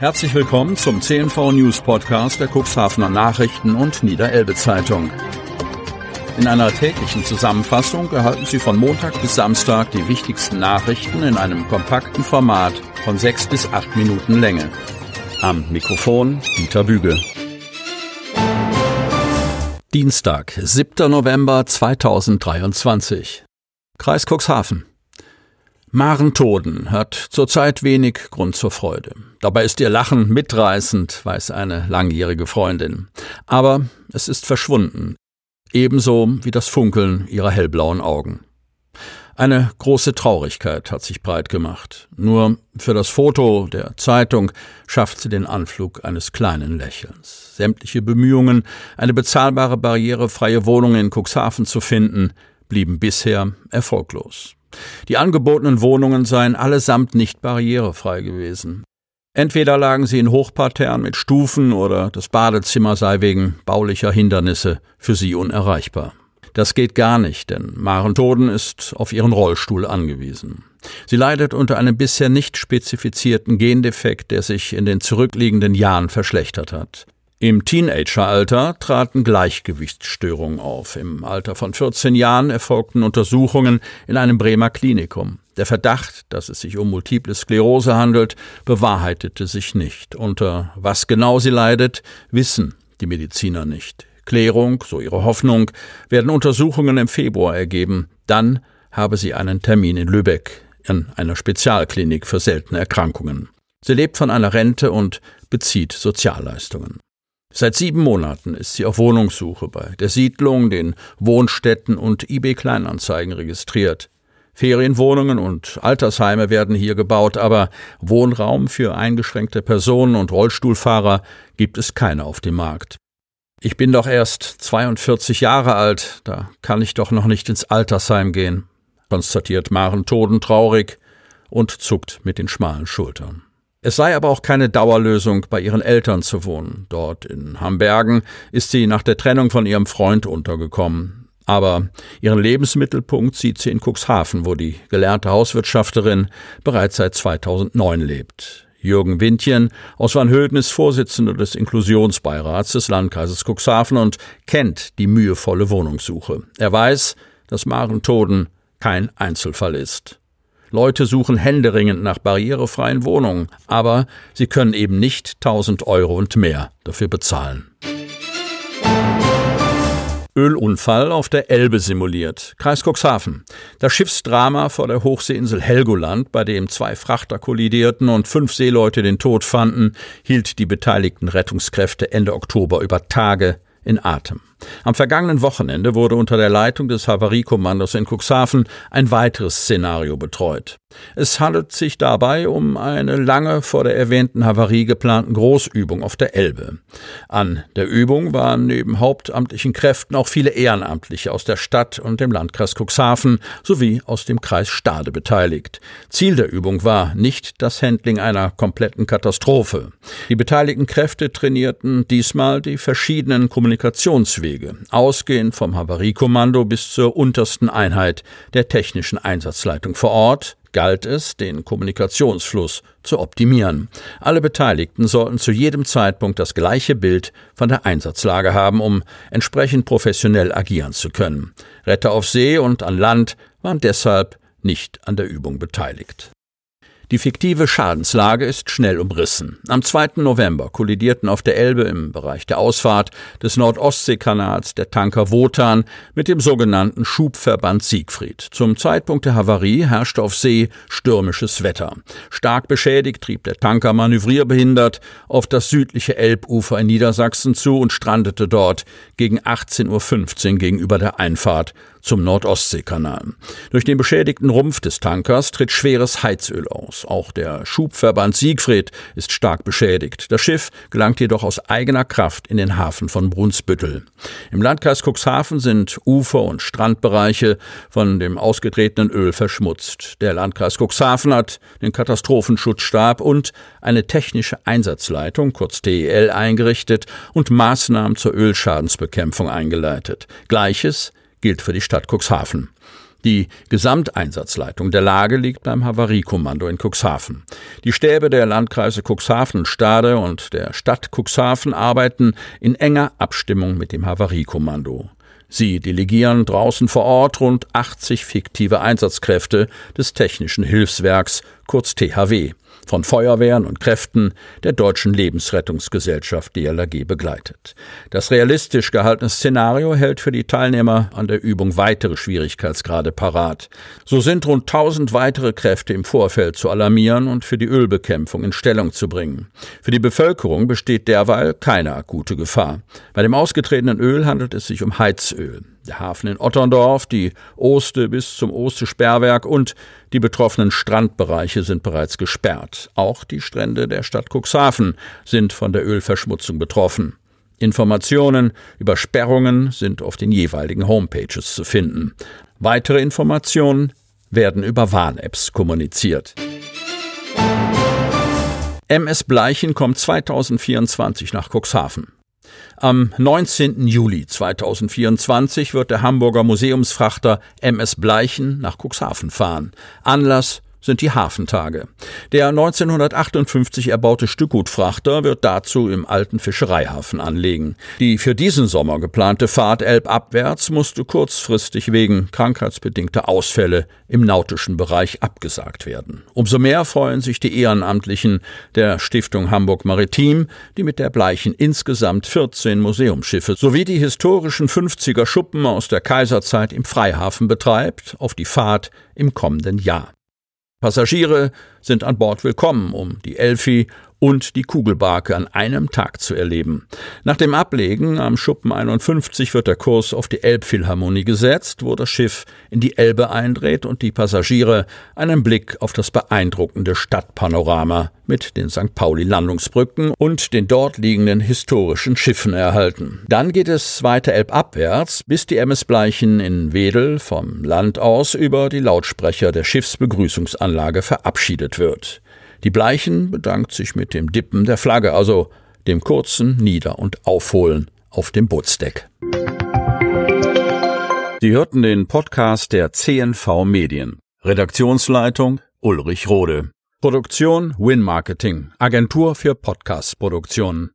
Herzlich willkommen zum CNV News Podcast der Cuxhavener Nachrichten und Niederelbe Zeitung. In einer täglichen Zusammenfassung erhalten Sie von Montag bis Samstag die wichtigsten Nachrichten in einem kompakten Format von sechs bis acht Minuten Länge. Am Mikrofon Dieter Büge. Dienstag, 7. November 2023. Kreis Cuxhaven. Maren Toden hat zurzeit wenig Grund zur Freude. Dabei ist ihr Lachen mitreißend, weiß eine langjährige Freundin. Aber es ist verschwunden. Ebenso wie das Funkeln ihrer hellblauen Augen. Eine große Traurigkeit hat sich breit gemacht. Nur für das Foto der Zeitung schafft sie den Anflug eines kleinen Lächelns. Sämtliche Bemühungen, eine bezahlbare barrierefreie Wohnung in Cuxhaven zu finden, blieben bisher erfolglos. Die angebotenen Wohnungen seien allesamt nicht barrierefrei gewesen. Entweder lagen sie in Hochparterren mit Stufen oder das Badezimmer sei wegen baulicher Hindernisse für sie unerreichbar. Das geht gar nicht, denn Maren Toden ist auf ihren Rollstuhl angewiesen. Sie leidet unter einem bisher nicht spezifizierten Gendefekt, der sich in den zurückliegenden Jahren verschlechtert hat. Im Teenageralter traten Gleichgewichtsstörungen auf. Im Alter von 14 Jahren erfolgten Untersuchungen in einem Bremer Klinikum. Der Verdacht, dass es sich um multiple Sklerose handelt, bewahrheitete sich nicht. Unter was genau sie leidet, wissen die Mediziner nicht. Klärung, so ihre Hoffnung, werden Untersuchungen im Februar ergeben. Dann habe sie einen Termin in Lübeck in einer Spezialklinik für seltene Erkrankungen. Sie lebt von einer Rente und bezieht Sozialleistungen. Seit sieben Monaten ist sie auf Wohnungssuche bei der Siedlung, den Wohnstätten und eBay Kleinanzeigen registriert. Ferienwohnungen und Altersheime werden hier gebaut, aber Wohnraum für eingeschränkte Personen und Rollstuhlfahrer gibt es keine auf dem Markt. Ich bin doch erst 42 Jahre alt, da kann ich doch noch nicht ins Altersheim gehen, konstatiert Maren Toden traurig und zuckt mit den schmalen Schultern. Es sei aber auch keine Dauerlösung, bei ihren Eltern zu wohnen. Dort in Hambergen ist sie nach der Trennung von ihrem Freund untergekommen. Aber ihren Lebensmittelpunkt sieht sie in Cuxhaven, wo die gelernte Hauswirtschafterin bereits seit 2009 lebt. Jürgen Windchen aus Van Hölden ist Vorsitzender des Inklusionsbeirats des Landkreises Cuxhaven und kennt die mühevolle Wohnungssuche. Er weiß, dass Maren Toden kein Einzelfall ist. Leute suchen händeringend nach barrierefreien Wohnungen, aber sie können eben nicht 1000 Euro und mehr dafür bezahlen. Ölunfall auf der Elbe simuliert. Kreis Cuxhaven. Das Schiffsdrama vor der Hochseeinsel Helgoland, bei dem zwei Frachter kollidierten und fünf Seeleute den Tod fanden, hielt die beteiligten Rettungskräfte Ende Oktober über Tage in Atem. Am vergangenen Wochenende wurde unter der Leitung des Havariekommandos in Cuxhaven ein weiteres Szenario betreut. Es handelt sich dabei um eine lange vor der erwähnten Havarie geplanten Großübung auf der Elbe. An der Übung waren neben hauptamtlichen Kräften auch viele Ehrenamtliche aus der Stadt und dem Landkreis Cuxhaven sowie aus dem Kreis Stade beteiligt. Ziel der Übung war nicht das Handling einer kompletten Katastrophe. Die beteiligten Kräfte trainierten diesmal die verschiedenen Kommunikationswege Wege, ausgehend vom Havariekommando bis zur untersten Einheit der technischen Einsatzleitung vor Ort, galt es, den Kommunikationsfluss zu optimieren. Alle Beteiligten sollten zu jedem Zeitpunkt das gleiche Bild von der Einsatzlage haben, um entsprechend professionell agieren zu können. Retter auf See und an Land waren deshalb nicht an der Übung beteiligt. Die fiktive Schadenslage ist schnell umrissen. Am 2. November kollidierten auf der Elbe im Bereich der Ausfahrt des Nordostseekanals der Tanker Wotan mit dem sogenannten Schubverband Siegfried. Zum Zeitpunkt der Havarie herrschte auf See stürmisches Wetter. Stark beschädigt trieb der Tanker manövrierbehindert auf das südliche Elbufer in Niedersachsen zu und strandete dort gegen 18.15 Uhr gegenüber der Einfahrt zum Nordostseekanal. Durch den beschädigten Rumpf des Tankers tritt schweres Heizöl aus. Auch der Schubverband Siegfried ist stark beschädigt. Das Schiff gelangt jedoch aus eigener Kraft in den Hafen von Brunsbüttel. Im Landkreis Cuxhaven sind Ufer- und Strandbereiche von dem ausgetretenen Öl verschmutzt. Der Landkreis Cuxhaven hat den Katastrophenschutzstab und eine technische Einsatzleitung, kurz TEL, eingerichtet und Maßnahmen zur Ölschadensbekämpfung eingeleitet. Gleiches gilt für die Stadt Cuxhaven. Die Gesamteinsatzleitung der Lage liegt beim Havariekommando in Cuxhaven. Die Stäbe der Landkreise Cuxhaven Stade und der Stadt Cuxhaven arbeiten in enger Abstimmung mit dem Havariekommando. Sie delegieren draußen vor Ort rund 80 fiktive Einsatzkräfte des Technischen Hilfswerks, kurz THW von Feuerwehren und Kräften der Deutschen Lebensrettungsgesellschaft DLRG begleitet. Das realistisch gehaltene Szenario hält für die Teilnehmer an der Übung weitere Schwierigkeitsgrade parat. So sind rund 1000 weitere Kräfte im Vorfeld zu alarmieren und für die Ölbekämpfung in Stellung zu bringen. Für die Bevölkerung besteht derweil keine akute Gefahr. Bei dem ausgetretenen Öl handelt es sich um Heizöl der Hafen in Otterndorf, die Oste bis zum Oste-Sperrwerk und die betroffenen Strandbereiche sind bereits gesperrt. Auch die Strände der Stadt Cuxhaven sind von der Ölverschmutzung betroffen. Informationen über Sperrungen sind auf den jeweiligen Homepages zu finden. Weitere Informationen werden über Warn-Apps kommuniziert. MS Bleichen kommt 2024 nach Cuxhaven. Am 19. Juli 2024 wird der Hamburger Museumsfrachter MS Bleichen nach Cuxhaven fahren. Anlass sind die Hafentage. Der 1958 erbaute Stückgutfrachter wird dazu im alten Fischereihafen anlegen. Die für diesen Sommer geplante Fahrt elbabwärts musste kurzfristig wegen krankheitsbedingter Ausfälle im nautischen Bereich abgesagt werden. Umso mehr freuen sich die Ehrenamtlichen der Stiftung Hamburg Maritim, die mit der Bleichen insgesamt 14 Museumsschiffe sowie die historischen 50er Schuppen aus der Kaiserzeit im Freihafen betreibt, auf die Fahrt im kommenden Jahr. Passagiere sind an Bord willkommen, um die Elfi und die Kugelbarke an einem Tag zu erleben. Nach dem Ablegen am Schuppen 51 wird der Kurs auf die Elbphilharmonie gesetzt, wo das Schiff in die Elbe eindreht und die Passagiere einen Blick auf das beeindruckende Stadtpanorama mit den St. Pauli-Landungsbrücken und den dort liegenden historischen Schiffen erhalten. Dann geht es weiter elbabwärts, bis die MS Bleichen in Wedel vom Land aus über die Lautsprecher der Schiffsbegrüßungsanlage verabschiedet wird. Die Bleichen bedankt sich mit dem Dippen der Flagge, also dem kurzen Nieder- und Aufholen auf dem Bootsdeck. Sie hörten den Podcast der CNV Medien. Redaktionsleitung Ulrich Rode. Produktion Win Marketing, Agentur für Podcast-Produktionen.